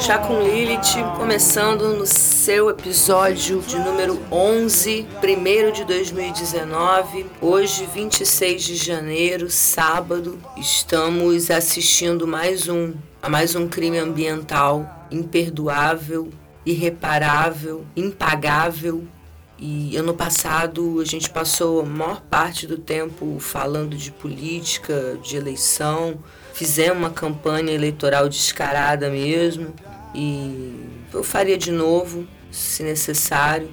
Chá com Lilith, começando no seu episódio de número 11, 1 de 2019. Hoje, 26 de janeiro, sábado, estamos assistindo mais um, a mais um crime ambiental imperdoável, irreparável, impagável. E ano passado a gente passou a maior parte do tempo falando de política, de eleição, fizemos uma campanha eleitoral descarada mesmo e eu faria de novo, se necessário.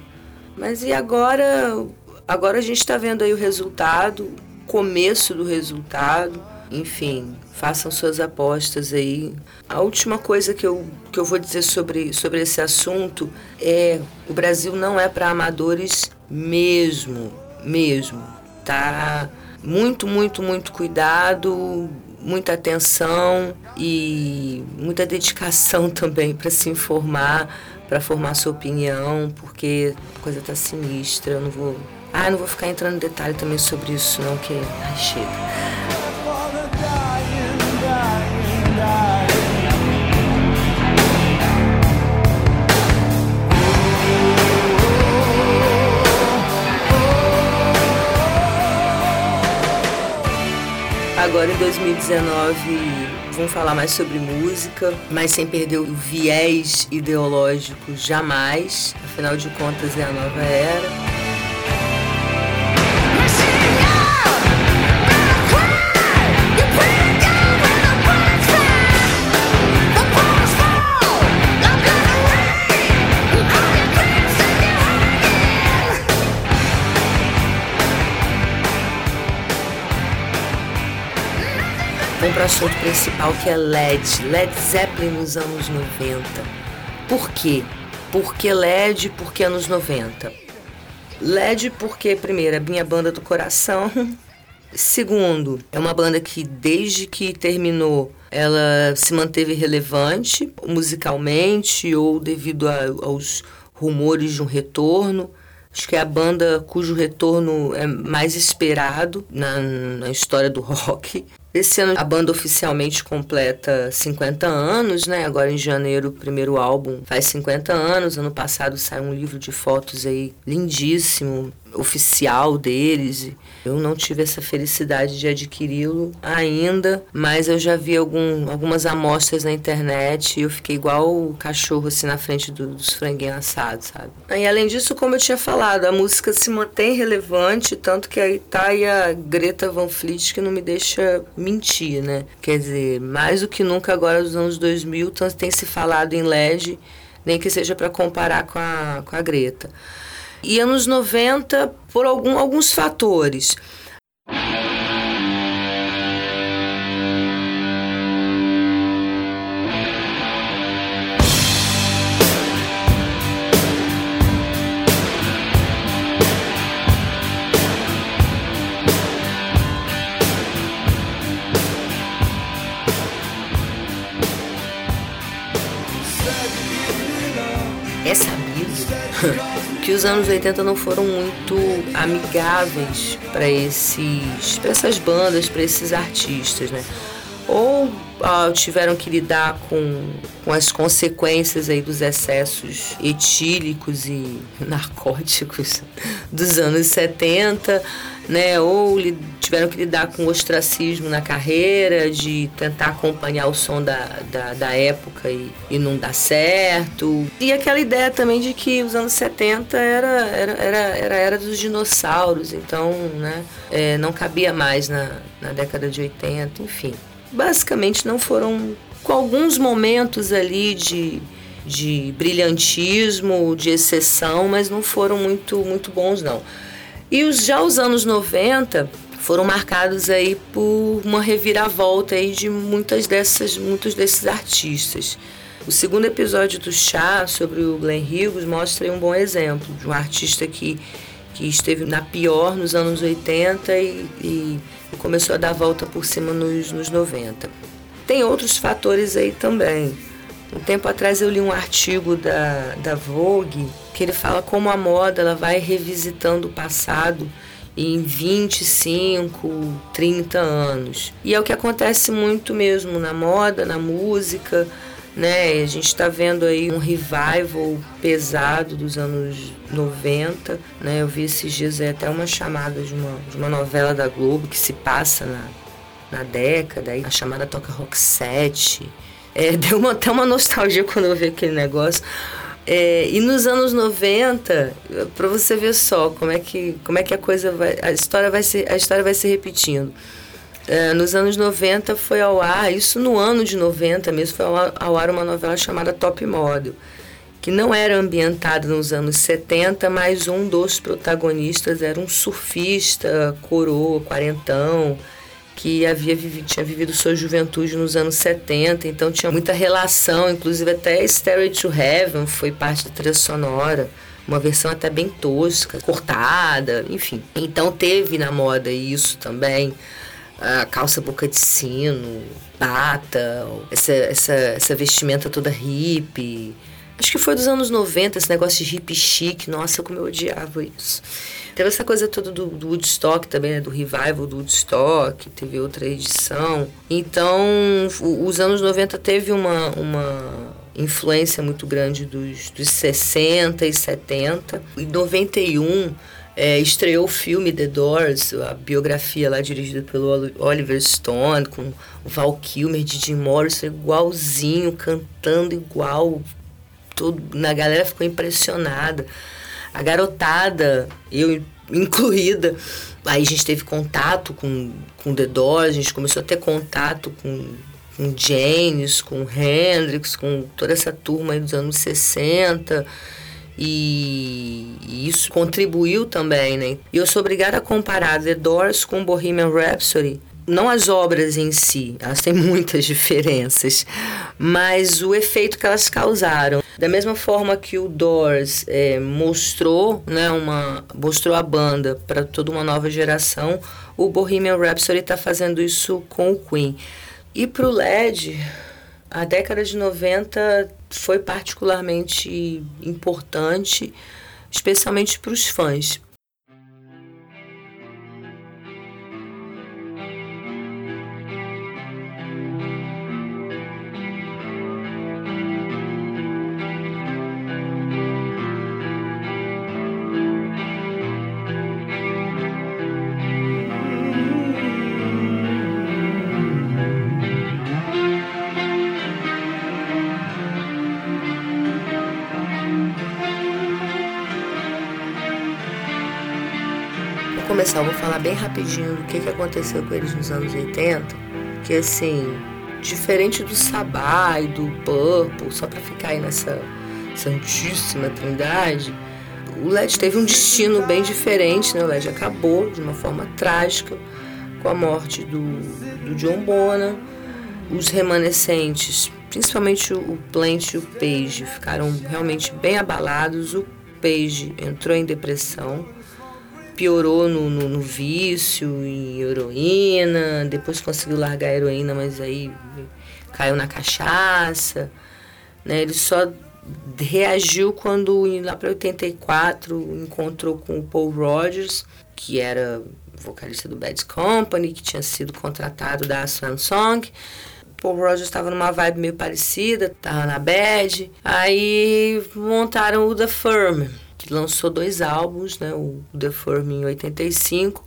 Mas e agora? Agora a gente está vendo aí o resultado, começo do resultado. Enfim, façam suas apostas aí. A última coisa que eu, que eu vou dizer sobre, sobre esse assunto é o Brasil não é para amadores mesmo, mesmo. Tá muito, muito, muito cuidado, muita atenção e muita dedicação também para se informar, para formar sua opinião, porque a coisa tá sinistra. Eu não vou. Ah, não vou ficar entrando em detalhe também sobre isso, não, que. Ai, chega. Agora em 2019 vamos falar mais sobre música, mas sem perder o viés ideológico jamais. Afinal de contas é a nova era. Assunto principal que é LED. Led Zeppelin nos anos 90. Por quê? Por que LED? Porque anos 90? LED porque, primeiro, é minha banda do coração. Segundo, é uma banda que desde que terminou ela se manteve relevante musicalmente ou devido a, aos rumores de um retorno. Acho que é a banda cujo retorno é mais esperado na, na história do rock. Esse ano a banda oficialmente completa 50 anos, né? Agora em janeiro o primeiro álbum faz 50 anos. Ano passado saiu um livro de fotos aí lindíssimo, oficial deles. Eu não tive essa felicidade de adquiri-lo ainda, mas eu já vi algum, algumas amostras na internet e eu fiquei igual o cachorro assim na frente do, dos franguinhos assados, sabe? E além disso, como eu tinha falado, a música se mantém relevante, tanto que aí tá a Greta Van Fleet que não me deixa mentir, né? Quer dizer, mais do que nunca agora nos anos 2000 tem se falado em LED, nem que seja para comparar com a, com a Greta. E anos 90, por algum, alguns fatores. É sabido que os anos 80 não foram muito amigáveis para esses para essas bandas, para esses artistas, né? Ou ah, tiveram que lidar com, com as consequências aí dos excessos etílicos e narcóticos dos anos 70, né? Ou tiveram que lidar com ostracismo na carreira, de tentar acompanhar o som da, da, da época e, e não dar certo. E aquela ideia também de que os anos 70 era, era, era, era era dos dinossauros, então né, é, não cabia mais na, na década de 80, enfim. Basicamente não foram. com alguns momentos ali de de brilhantismo, de exceção, mas não foram muito, muito bons não. E os, já os anos 90 foram marcados aí por uma reviravolta aí de muitas dessas, muitos desses artistas. O segundo episódio do Chá sobre o Glenn Hughes mostra um bom exemplo de um artista que, que esteve na pior nos anos 80 e, e começou a dar volta por cima nos, nos 90. Tem outros fatores aí também. Um tempo atrás eu li um artigo da, da Vogue que ele fala como a moda ela vai revisitando o passado em 25, 30 anos. E é o que acontece muito mesmo na moda, na música, né? A gente está vendo aí um revival pesado dos anos 90, né? Eu vi esses dias aí até uma chamada de uma, de uma novela da Globo que se passa na, na década, aí a chamada toca rock set. É, deu uma, até uma nostalgia quando eu vi aquele negócio. É, e nos anos 90, para você ver só como é que, como é que a coisa vai. A história vai se, a história vai se repetindo. É, nos anos 90 foi ao ar, isso no ano de 90 mesmo, foi ao, ao ar uma novela chamada Top Model, que não era ambientada nos anos 70, mas um dos protagonistas era um surfista, coroa, quarentão, que havia vivido, tinha vivido sua juventude nos anos 70, então tinha muita relação, inclusive até Stairway to Heaven foi parte da trilha sonora, uma versão até bem tosca, cortada, enfim. Então teve na moda isso também, a calça boca de sino, bata, essa, essa, essa vestimenta toda hippie. Acho que foi dos anos 90, esse negócio de hippie chique, nossa, como eu odiava isso. Teve essa coisa toda do, do Woodstock também, né? do revival do Woodstock, teve outra edição. Então, os anos 90 teve uma, uma influência muito grande dos, dos 60 e 70. Em 91, é, estreou o filme The Doors, a biografia lá dirigida pelo Oliver Stone, com o Val Kilmer de Jim Morrison, igualzinho, cantando igual. Todo, a galera ficou impressionada a garotada, eu incluída, aí a gente teve contato com, com The Doors, a gente começou a ter contato com, com James, com Hendrix, com toda essa turma aí dos anos 60. E, isso contribuiu também, né? E eu sou obrigada a comparar The Doors com Bohemian Rhapsody, não as obras em si, elas têm muitas diferenças, mas o efeito que elas causaram. Da mesma forma que o Doors é, mostrou, né, uma, mostrou a banda para toda uma nova geração, o Bohemian Rhapsody está fazendo isso com o Queen. E para o LED, a década de 90 foi particularmente importante, especialmente para os fãs. Eu vou falar bem rapidinho do que, que aconteceu com eles nos anos 80, que assim, diferente do Sabá e do Purple, só para ficar aí nessa santíssima trindade, o LED teve um destino bem diferente, né? O LED acabou de uma forma trágica com a morte do, do John Bonham. Os remanescentes, principalmente o Plant e o Page, ficaram realmente bem abalados. O Page entrou em depressão piorou no, no, no, vício, em heroína, depois conseguiu largar a heroína, mas aí caiu na cachaça. Né? Ele só reagiu quando, lá para 84, encontrou com o Paul Rogers, que era vocalista do Bad Company, que tinha sido contratado da Swan Song. Paul Rogers estava numa vibe meio parecida, tava na Bad. Aí montaram o The Firm lançou dois álbuns, né? O The Firm em 85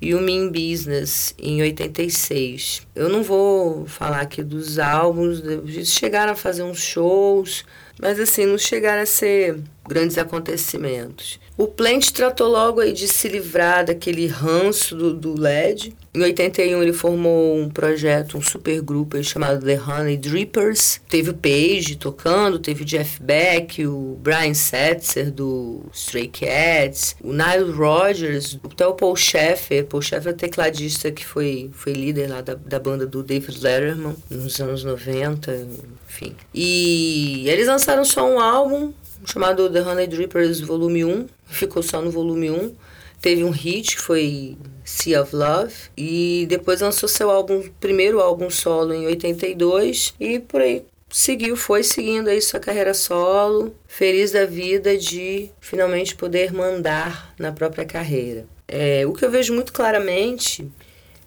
e o Mean Business em 86. Eu não vou falar aqui dos álbuns, eles chegaram a fazer uns shows, mas assim, não chegaram a ser grandes acontecimentos. O Plant tratou logo aí de se livrar daquele ranço do, do LED. Em 81 ele formou um projeto, um supergrupo chamado The Honey Drippers. Teve o Page tocando, teve o Jeff Beck, o Brian Setzer do Stray Cats, o Nile Rodgers, até o Paul Sheffer. Paul Sheffer é tecladista que foi, foi líder lá da, da banda do David Letterman nos anos 90, enfim. E eles lançaram só um álbum chamado The Honey Drippers Volume 1, ficou só no volume 1. Teve um hit que foi Sea of Love e depois lançou seu álbum, primeiro álbum solo em 82 e por aí seguiu, foi seguindo aí sua carreira solo, feliz da vida de finalmente poder mandar na própria carreira. É, o que eu vejo muito claramente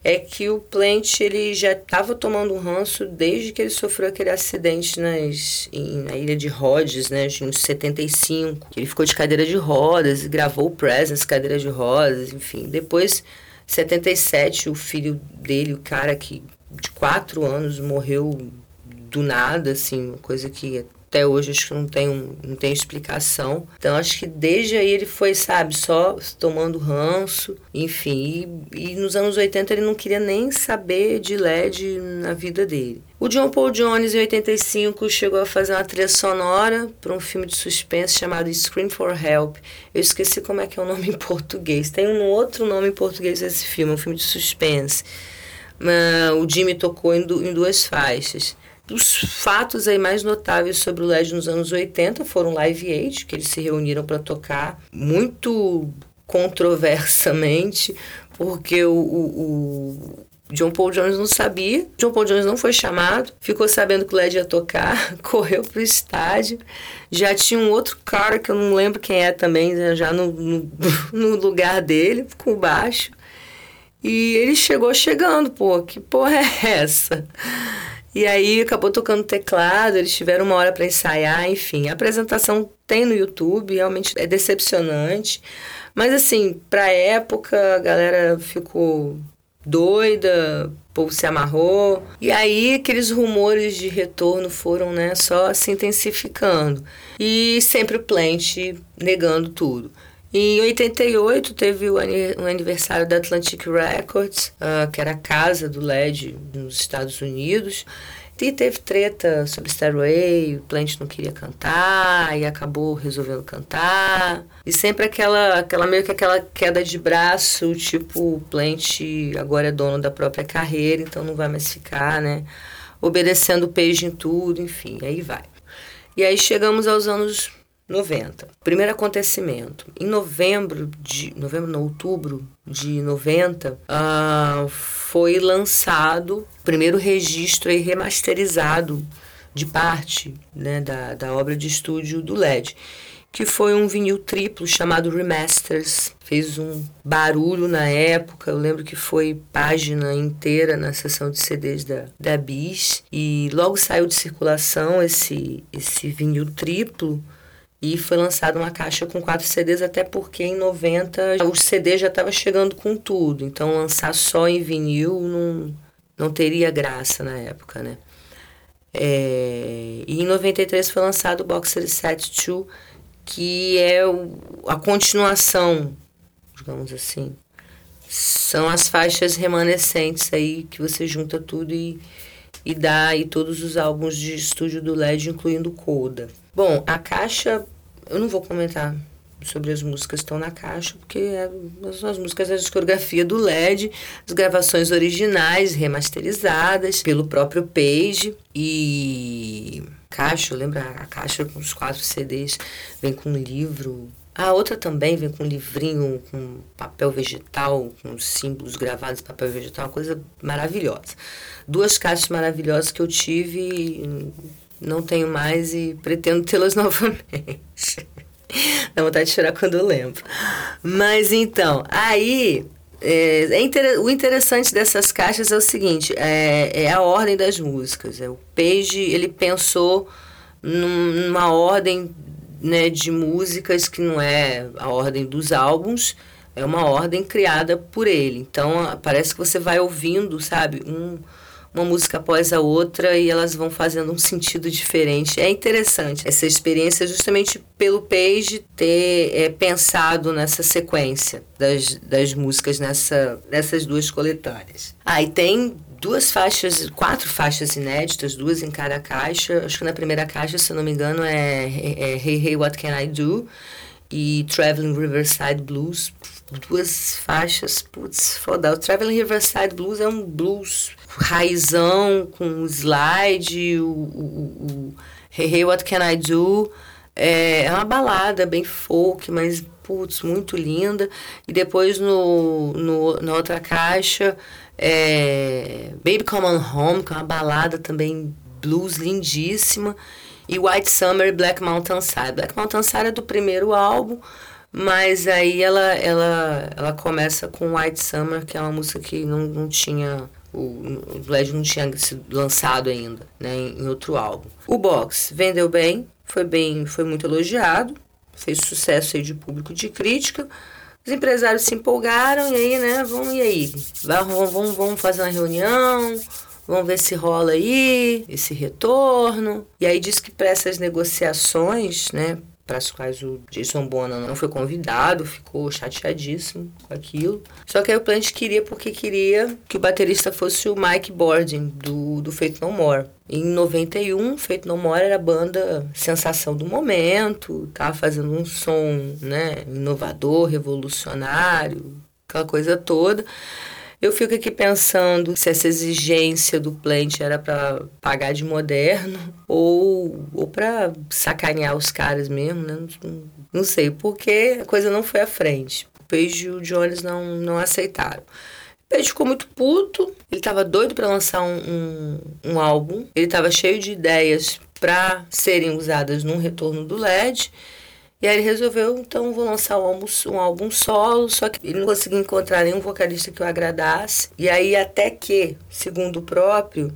é que o Plant ele já estava tomando um ranço desde que ele sofreu aquele acidente nas, em, na ilha de Rhodes, né, em 75. Ele ficou de cadeira de rodas gravou o Presence cadeira de rodas, enfim. Depois, 77, o filho dele, o cara que de quatro anos morreu do nada, assim, uma coisa que até hoje acho que não tem, um, não tem explicação. Então acho que desde aí ele foi, sabe, só tomando ranço, enfim. E, e nos anos 80 ele não queria nem saber de LED na vida dele. O John Paul Jones, em 85, chegou a fazer uma trilha sonora para um filme de suspense chamado Scream for Help. Eu esqueci como é que é o nome em português. Tem um outro nome em português desse filme, um filme de suspense. Uh, o Jimmy tocou em, du em duas faixas. Os fatos aí mais notáveis sobre o LED nos anos 80 foram Live Aid, que eles se reuniram para tocar muito controversamente, porque o, o, o, John Paul Jones não sabia. John Paul Jones não foi chamado, ficou sabendo que o LED ia tocar, correu pro estádio. Já tinha um outro cara que eu não lembro quem é também, né, já no, no, no lugar dele, com baixo. E ele chegou chegando, pô, que porra é essa? E aí acabou tocando teclado, eles tiveram uma hora para ensaiar, enfim. A apresentação tem no YouTube, realmente é decepcionante. Mas assim, pra época a galera ficou doida, o povo se amarrou. E aí aqueles rumores de retorno foram, né, só se intensificando. E sempre o Plant negando tudo. Em 88 teve o aniversário da Atlantic Records, uh, que era a casa do LED nos Estados Unidos. E teve treta sobre Starway, o Plant não queria cantar e acabou resolvendo cantar. E sempre aquela, aquela meio que aquela queda de braço, tipo, o Plant agora é dono da própria carreira, então não vai mais ficar, né? Obedecendo o Page em tudo, enfim, aí vai. E aí chegamos aos anos 90. Primeiro acontecimento. Em novembro de. Novembro, não, outubro de 90, uh, ah, foi lançado o primeiro registro aí remasterizado de parte né, da, da obra de estúdio do LED, que foi um vinil triplo chamado Remasters. Fez um barulho na época, eu lembro que foi página inteira na seção de CDs da, da Bis, e logo saiu de circulação esse, esse vinil triplo e foi lançada uma caixa com quatro CDs, até porque em 90 o CD já estava chegando com tudo. Então lançar só em vinil não, não teria graça na época, né? É, e em 93 foi lançado o Boxer Set 2, que é o, a continuação, digamos assim. São as faixas remanescentes aí que você junta tudo e, e dá aí todos os álbuns de estúdio do LED, incluindo Coda. Bom, a caixa, eu não vou comentar sobre as músicas que estão na caixa, porque é, são as músicas da discografia do LED, as gravações originais, remasterizadas pelo próprio Page. E caixa, lembra a caixa com os quatro CDs, vem com um livro. A outra também vem com um livrinho com papel vegetal, com símbolos gravados em papel vegetal, uma coisa maravilhosa. Duas caixas maravilhosas que eu tive não tenho mais e pretendo tê-las novamente. Dá vontade de chorar quando eu lembro. Mas então, aí é, é inter... o interessante dessas caixas é o seguinte, é, é a ordem das músicas. É, o Page, ele pensou numa ordem né, de músicas que não é a ordem dos álbuns, é uma ordem criada por ele. Então, parece que você vai ouvindo, sabe, um uma música após a outra e elas vão fazendo um sentido diferente. É interessante essa experiência justamente pelo Page ter é, pensado nessa sequência das, das músicas nessa, nessas duas coletâneas. Ah, e tem duas faixas, quatro faixas inéditas, duas em cada caixa. Acho que na primeira caixa, se não me engano, é, é Hey Hey What Can I Do e Traveling Riverside Blues. Duas faixas, putz, foda. O Traveling Riverside Blues é um blues raizão, com slide, o, o, o Hey Hey What Can I Do. É, é uma balada bem folk, mas putz, muito linda. E depois no, no, na outra caixa, é, Baby Come On Home, que é uma balada também blues lindíssima. E White Summer Black Mountain Side. Black Mountain Side é do primeiro álbum, Mas aí ela, ela, ela começa com White Summer, que é uma música que não, não tinha. O, Led não tinha sido lançado ainda, né, em, outro álbum. O Box vendeu bem, foi bem, foi muito elogiado, fez sucesso aí de público de crítica. Os empresários se empolgaram e aí, né, vamos e aí? Vamos, vamos, vamos fazer uma reunião, vamos ver se rola aí esse retorno. E aí diz que para essas negociações, né, para as quais o Jason Bonham não foi convidado, ficou chateadíssimo com aquilo. Só que aí o Plant queria porque queria que o baterista fosse o Mike Bordin, do, do Faith No More. Em 91, Faith No More era a banda sensação do momento, tava fazendo um som né, inovador, revolucionário, aquela coisa toda. Eu fico aqui pensando se essa exigência do Plant era para pagar de moderno ou, ou para sacanear os caras mesmo, né? Não, não, sei, porque a coisa não foi à frente. O Page e o Jones não, não aceitaram. Page ficou muito puto, ele estava doido para lançar um, um, um álbum, ele estava cheio de ideias para serem usadas num retorno do LED. E aí ele resolveu, então, vou lançar um álbum, um álbum solo, só que ele não conseguiu encontrar nenhum vocalista que o agradasse. E aí até que, segundo o próprio,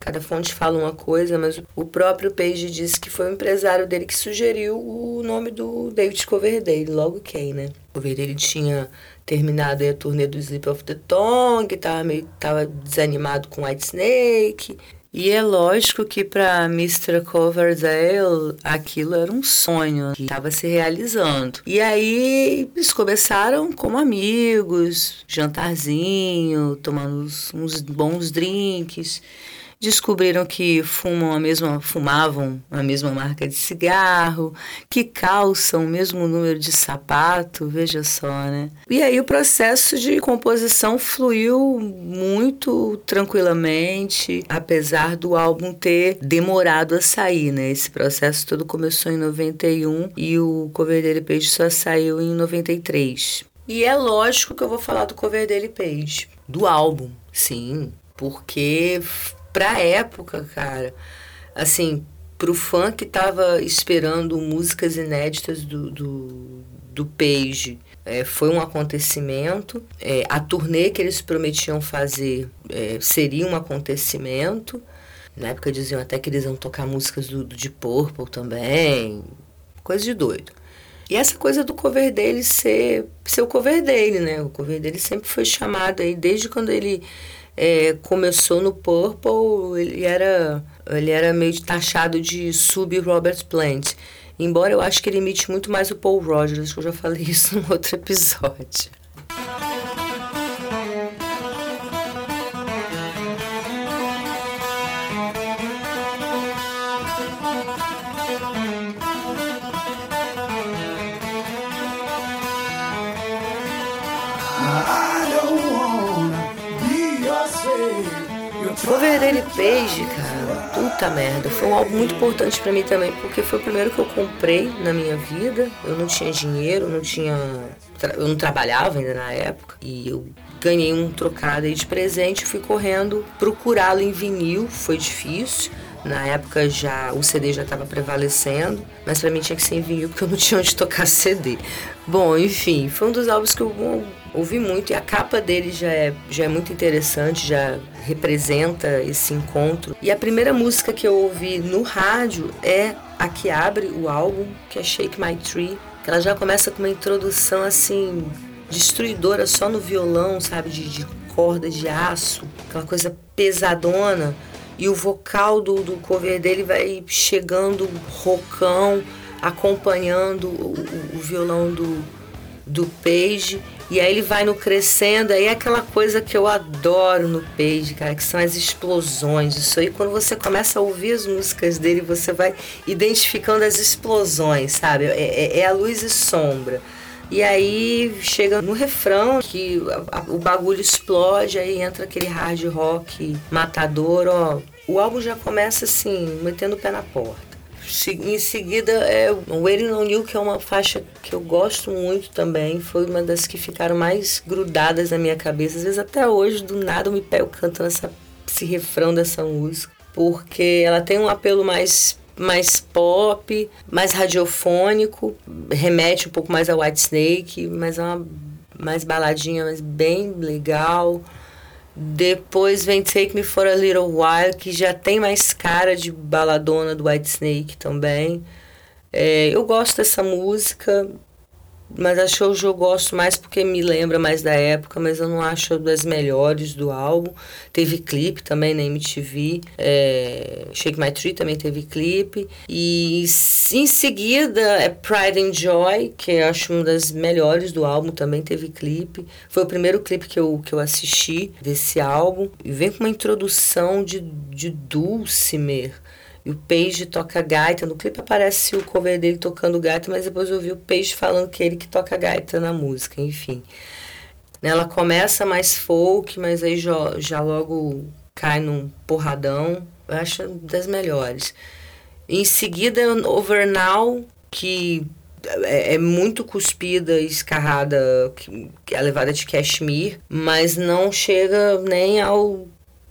cada fonte fala uma coisa, mas o próprio Page disse que foi o empresário dele que sugeriu o nome do David Coverdale, logo quem, né? Coverdale tinha terminado a turnê do Sleep of the Tongue, tava meio tava desanimado com White Snake, e é lógico que para Mr. Coverdale aquilo era um sonho que estava se realizando. E aí eles começaram como amigos, jantarzinho, tomando uns, uns bons drinks descobriram que fumam a mesma, fumavam a mesma marca de cigarro, que calçam o mesmo número de sapato, veja só, né? E aí o processo de composição fluiu muito tranquilamente, apesar do álbum ter demorado a sair, né? Esse processo todo começou em 91 e o cover dele Page só saiu em 93. E é lógico que eu vou falar do cover dele Page, do álbum, sim, porque pra época, cara, assim, pro fã que tava esperando músicas inéditas do, do, do Page, é, foi um acontecimento. É, a turnê que eles prometiam fazer é, seria um acontecimento. Na época diziam até que eles iam tocar músicas do, do de Purple também. Coisa de doido. E essa coisa do cover dele ser, ser o cover dele, né? O cover dele sempre foi chamado aí, desde quando ele é, começou no Purple, ele era, ele era meio taxado de sub-Robert Plant. Embora eu acho que ele imite muito mais o Paul Rogers, que eu já falei isso no outro episódio. Coverdale Page, cara, puta merda. Foi um álbum muito importante para mim também, porque foi o primeiro que eu comprei na minha vida. Eu não tinha dinheiro, não tinha. Eu não trabalhava ainda na época. E eu ganhei um trocado aí de presente fui correndo procurá-lo em vinil. Foi difícil. Na época já o CD já estava prevalecendo, mas para mim tinha que ser em vinil porque eu não tinha onde tocar CD. Bom, enfim, foi um dos álbuns que eu ouvi muito e a capa dele já é, já é muito interessante, já representa esse encontro. E a primeira música que eu ouvi no rádio é a que abre o álbum, que é Shake My Tree, que ela já começa com uma introdução assim destruidora só no violão, sabe, de, de corda de aço, aquela coisa pesadona e o vocal do, do cover dele vai chegando rocão, acompanhando o, o, o violão do, do Page. E aí ele vai no crescendo, aí é aquela coisa que eu adoro no Page, cara, que são as explosões. Isso aí, quando você começa a ouvir as músicas dele, você vai identificando as explosões, sabe? É, é, é a luz e sombra. E aí chega no refrão que a, a, o bagulho explode, aí entra aquele hard rock matador, ó. O álbum já começa assim, metendo o pé na porta. Em seguida é Waiting on You, que é uma faixa que eu gosto muito também. Foi uma das que ficaram mais grudadas na minha cabeça. Às vezes até hoje, do nada, eu me pego cantando essa, esse refrão dessa música. Porque ela tem um apelo mais mais pop, mais radiofônico, remete um pouco mais a White Snake, mas é uma mais baladinha, mas bem legal. Depois vem Take Me For A Little While, que já tem mais cara de baladona do White Snake também. É, eu gosto dessa música, mas acho que hoje eu gosto mais porque me lembra mais da época, mas eu não acho das melhores do álbum. Teve clipe também na MTV. É, Shake My Tree também teve clipe. E em seguida é Pride and Joy, que eu acho uma das melhores do álbum, também teve clipe. Foi o primeiro clipe que eu, que eu assisti desse álbum. E vem com uma introdução de, de Dulcimer e o Page toca gaita. No clipe aparece o cover dele tocando gaita, mas depois eu vi o Page falando que é ele que toca gaita na música, enfim. Ela começa mais folk, mas aí já, já logo cai num porradão. Eu acho das melhores. Em seguida, Over Now, que é, é muito cuspida e escarrada, que, é levada de cashmere, mas não chega nem ao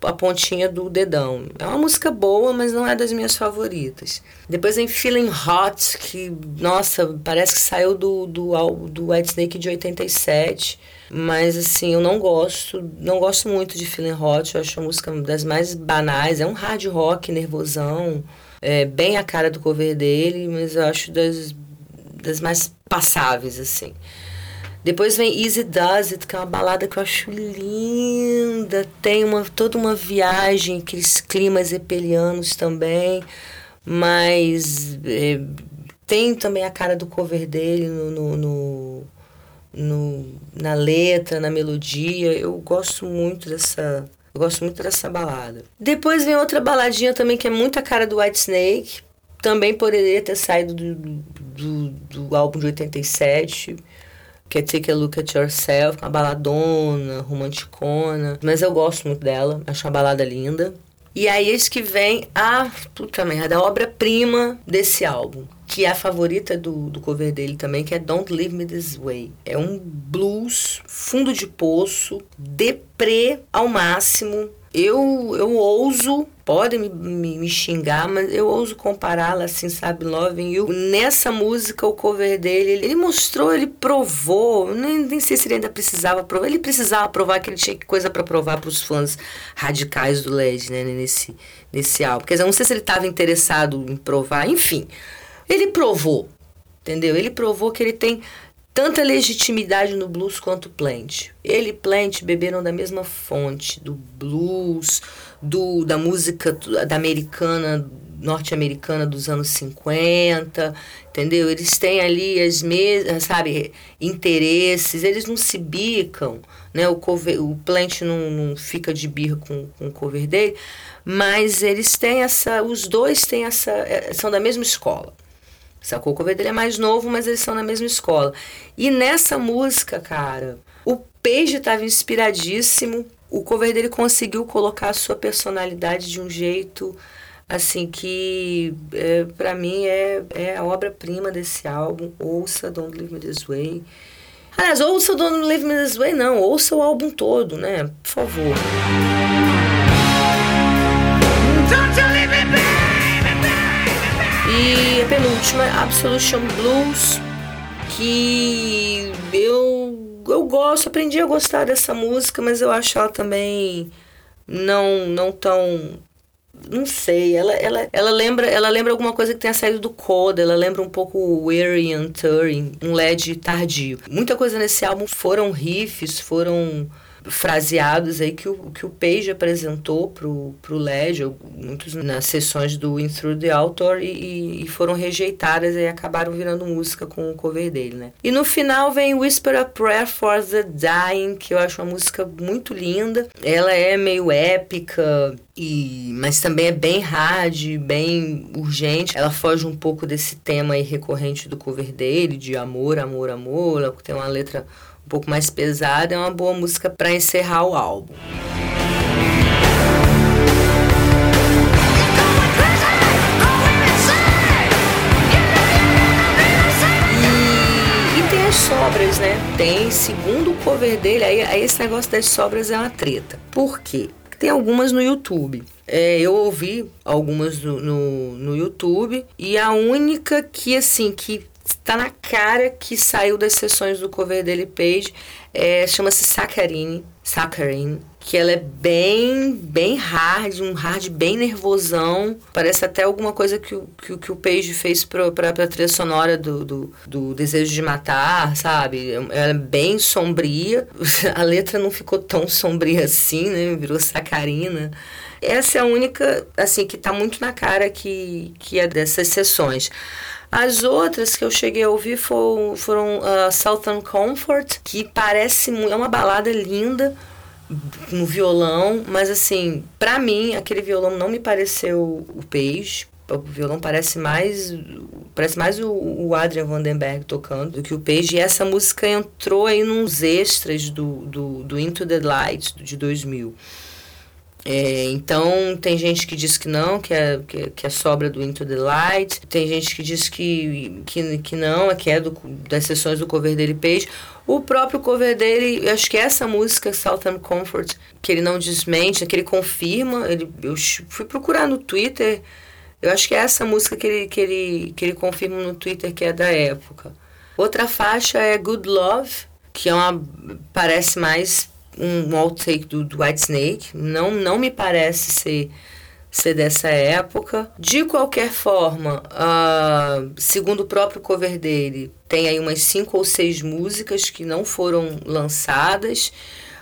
a pontinha do dedão. É uma música boa, mas não é das minhas favoritas. Depois vem Feeling Hot, que, nossa, parece que saiu do, do, do White Snake de 87. Mas, assim, eu não gosto, não gosto muito de Feeling Hot. Eu acho a música das mais banais. É um hard rock nervosão, é bem a cara do cover dele, mas eu acho das, das mais passáveis, assim. Depois vem Easy Does It, que é uma balada que eu acho linda. Tem uma, toda uma viagem, aqueles climas epelianos também. Mas é, tem também a cara do cover dele no, no, no, no, na letra, na melodia. Eu gosto muito dessa. Eu gosto muito dessa balada. Depois vem outra baladinha também que é muito a cara do White Snake. Também poderia ter saído do, do, do álbum de 87 que é Take a Look at Yourself, uma baladona, romanticona. Mas eu gosto muito dela, acho uma balada linda. E aí eis que vem a puta merda, a obra-prima desse álbum, que é a favorita do, do cover dele também, que é Don't Leave Me This Way. É um blues, fundo de poço, deprê ao máximo, eu, eu ouso, podem me, me, me, xingar, mas eu ouso compará-la assim, sabe, Loving You. Nessa música, o cover dele, ele, ele mostrou, ele provou, nem, nem sei se ele ainda precisava provar, ele precisava provar que ele tinha coisa para provar para os fãs radicais do LED, né, nesse, nesse álbum. Quer dizer, não sei se ele estava interessado em provar, enfim. Ele provou, entendeu? Ele provou que ele tem tanta legitimidade no blues quanto Plant. Ele e Plant beberam da mesma fonte, do blues, do, da música da americana, norte-americana dos anos 50, entendeu? Eles têm ali as mesmas, sabe, interesses, eles não se bicam, né? O, cover, o Plant não, não fica de birra com, com o cover dele, mas eles têm essa, os dois têm essa, é, são da mesma escola. Sacou? O cover dele é mais novo, mas eles são na mesma escola. E nessa música, cara, o Page estava inspiradíssimo. O cover dele conseguiu colocar a sua personalidade de um jeito assim que é, para mim é, é a obra-prima desse álbum. Ouça Don't Leave Me This Way. Aliás, ouça Don't Leave Me This Way, não, ouça o álbum todo, né? Por favor. Don't you leave me. E a penúltima, Absolution Blues, que eu, eu gosto, aprendi a gostar dessa música, mas eu acho ela também não, não tão não sei, ela, ela, ela, lembra, ela lembra alguma coisa que tenha saído do Coda, ela lembra um pouco o Weary and Turing, um LED tardio. Muita coisa nesse álbum foram riffs, foram fraseados aí que o, que o Page apresentou pro, pro LED, muitos nas sessões do In Through the Author e, e, foram rejeitadas e acabaram virando música com o cover dele, né? E no final vem Whisper a Prayer for the Dying, que eu acho uma música muito linda. Ela é meio épica, e, mas também é bem hard, bem urgente. Ela foge um pouco desse tema aí recorrente do cover dele, de amor, amor, amor. Tem uma letra um pouco mais pesada, é uma boa música para encerrar o álbum. Sobras, né? Tem, segundo o cover dele, aí, aí esse negócio das sobras é uma treta. Por quê? Tem algumas no YouTube. É, eu ouvi algumas no, no, no YouTube e a única que, assim, que tá na cara que saiu das sessões do cover dele page é, chama-se Saccharine, Saccharine, que ela é bem, bem hard, um hard bem nervosão. Parece até alguma coisa que, que, que o Page fez pra, pra, pra trilha sonora do, do, do Desejo de Matar, sabe? Ela é bem sombria. A letra não ficou tão sombria assim, né? Virou sacarina. Essa é a única, assim, que tá muito na cara que, que é dessas sessões. As outras que eu cheguei a ouvir foram, foram uh, Southern Comfort, que parece é uma balada linda no violão, mas assim, para mim aquele violão não me pareceu o Page. O violão parece mais parece mais o, o Adrian Vandenberg tocando do que o Page. E essa música entrou aí nos extras do, do, do Into the Light de 2000. É, então, tem gente que diz que não, que é, que, que é sobra do Into the Light. Tem gente que diz que, que, que não, que é do, das sessões do cover dele Page. O próprio cover dele, eu acho que essa música, Southern Comfort, que ele não desmente, que ele confirma. Ele, eu fui procurar no Twitter, eu acho que é essa música que ele, que, ele, que ele confirma no Twitter que é da época. Outra faixa é Good Love, que é uma. parece mais um outtake do, do White Snake. Não, não me parece ser, ser dessa época. De qualquer forma, uh, segundo o próprio cover dele, tem aí umas cinco ou seis músicas que não foram lançadas.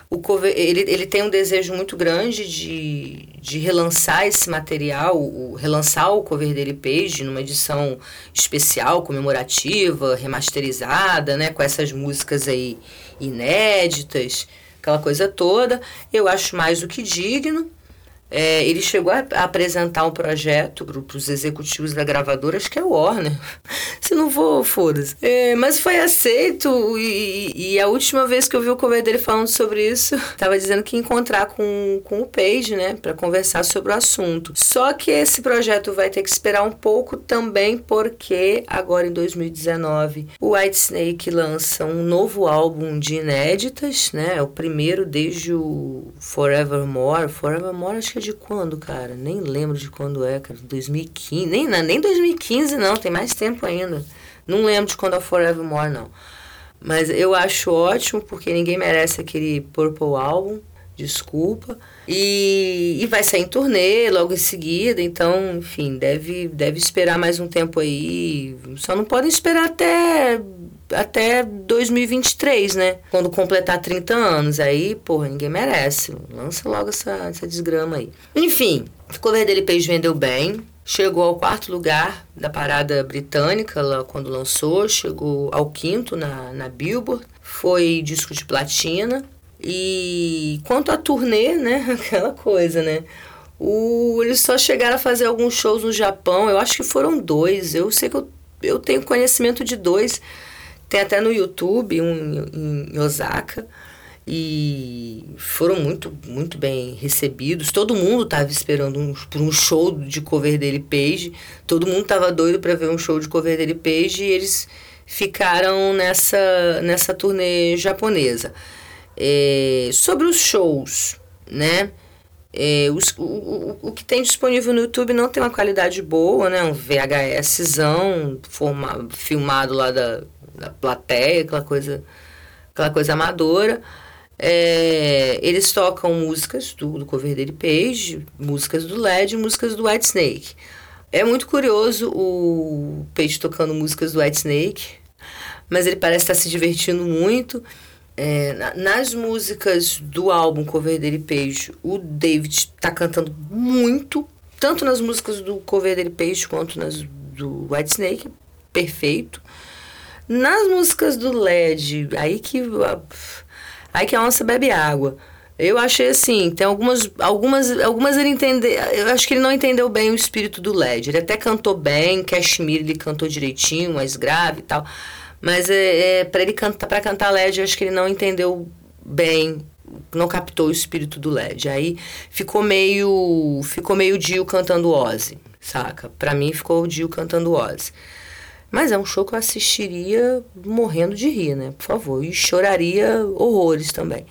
O cover, ele, ele tem um desejo muito grande de, de relançar esse material, o, relançar o cover dele Page numa edição especial, comemorativa, remasterizada, né, com essas músicas aí inéditas aquela coisa toda. Eu acho mais do que digno. É, ele chegou a, apresentar um projeto para os executivos da gravadora, acho que é o Warner. Se não for, foda-se. É, mas foi aceito e, e, a última vez que eu vi o cover dele falando sobre isso, estava dizendo que ia encontrar com, com o Page, né, para conversar sobre o assunto. Só que esse projeto vai ter que esperar um pouco também, porque agora em 2019 o White Snake lança um novo álbum de inéditas, né, é o primeiro desde o Forevermore. Forevermore acho que de quando, cara? Nem lembro de quando é, cara. 2015. Nem, nem 2015, não. Tem mais tempo ainda. Não lembro de quando é Forevermore, não. Mas eu acho ótimo, porque ninguém merece aquele Purple Album. Desculpa. E, e vai sair em turnê logo em seguida. Então, enfim, deve, deve esperar mais um tempo aí. Só não podem esperar até até 2023, né? Quando completar 30 anos. Aí, porra, ninguém merece. Lança logo essa, essa desgrama aí. Enfim, o cover dele Page vendeu bem. Chegou ao quarto lugar da parada britânica lá quando lançou. Chegou ao quinto na, na Billboard. Foi disco de platina. E quanto à turnê, né? Aquela coisa, né? O, eles só chegaram a fazer alguns shows no Japão. Eu acho que foram dois. Eu sei que eu, eu tenho conhecimento de dois tem até no YouTube um em Osaka e foram muito muito bem recebidos. Todo mundo estava esperando um, por um show de cover dele Page. Todo mundo estava doido para ver um show de cover dele Page e eles ficaram nessa nessa turnê japonesa. É, sobre os shows, né? É, os, o, o, o que tem disponível no YouTube não tem uma qualidade boa, né? Um VHSzão forma, filmado lá da plateia, aquela coisa, aquela coisa amadora. É, eles tocam músicas do, do cover dele Page, músicas do LED, músicas do White Snake. É muito curioso o Page tocando músicas do White Snake, mas ele parece estar se divertindo muito. É, na, nas músicas do álbum cover dele Page, o David está cantando muito, tanto nas músicas do cover dele Page quanto nas do White Snake, perfeito. Nas músicas do LED, aí que aí que a onça bebe água. Eu achei assim, tem algumas algumas algumas ele entender, eu acho que ele não entendeu bem o espírito do LED. Ele até cantou bem, Cashmere ele cantou direitinho, mais grave e tal. Mas é, é para ele cantar para cantar LED, eu acho que ele não entendeu bem não captou o espírito do LED. Aí ficou meio ficou meio Dio cantando Ozzy, saca? Para mim ficou o Dio cantando Ozzy. Mas é um show que eu assistiria morrendo de rir, né? Por favor. E choraria horrores também.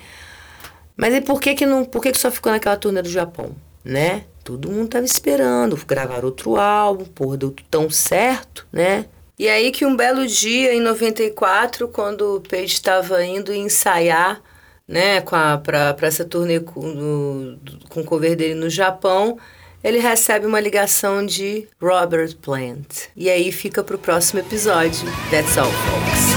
Mas e por que que não, por que que só ficou naquela turnê do Japão? né? Todo mundo tava esperando gravar outro álbum, porra, deu tão certo, né? E aí que um belo dia, em 94, quando o Page estava indo ensaiar, né, para essa turnê com, com o cover dele no Japão, ele recebe uma ligação de Robert Plant. E aí fica pro próximo episódio. That's all, folks.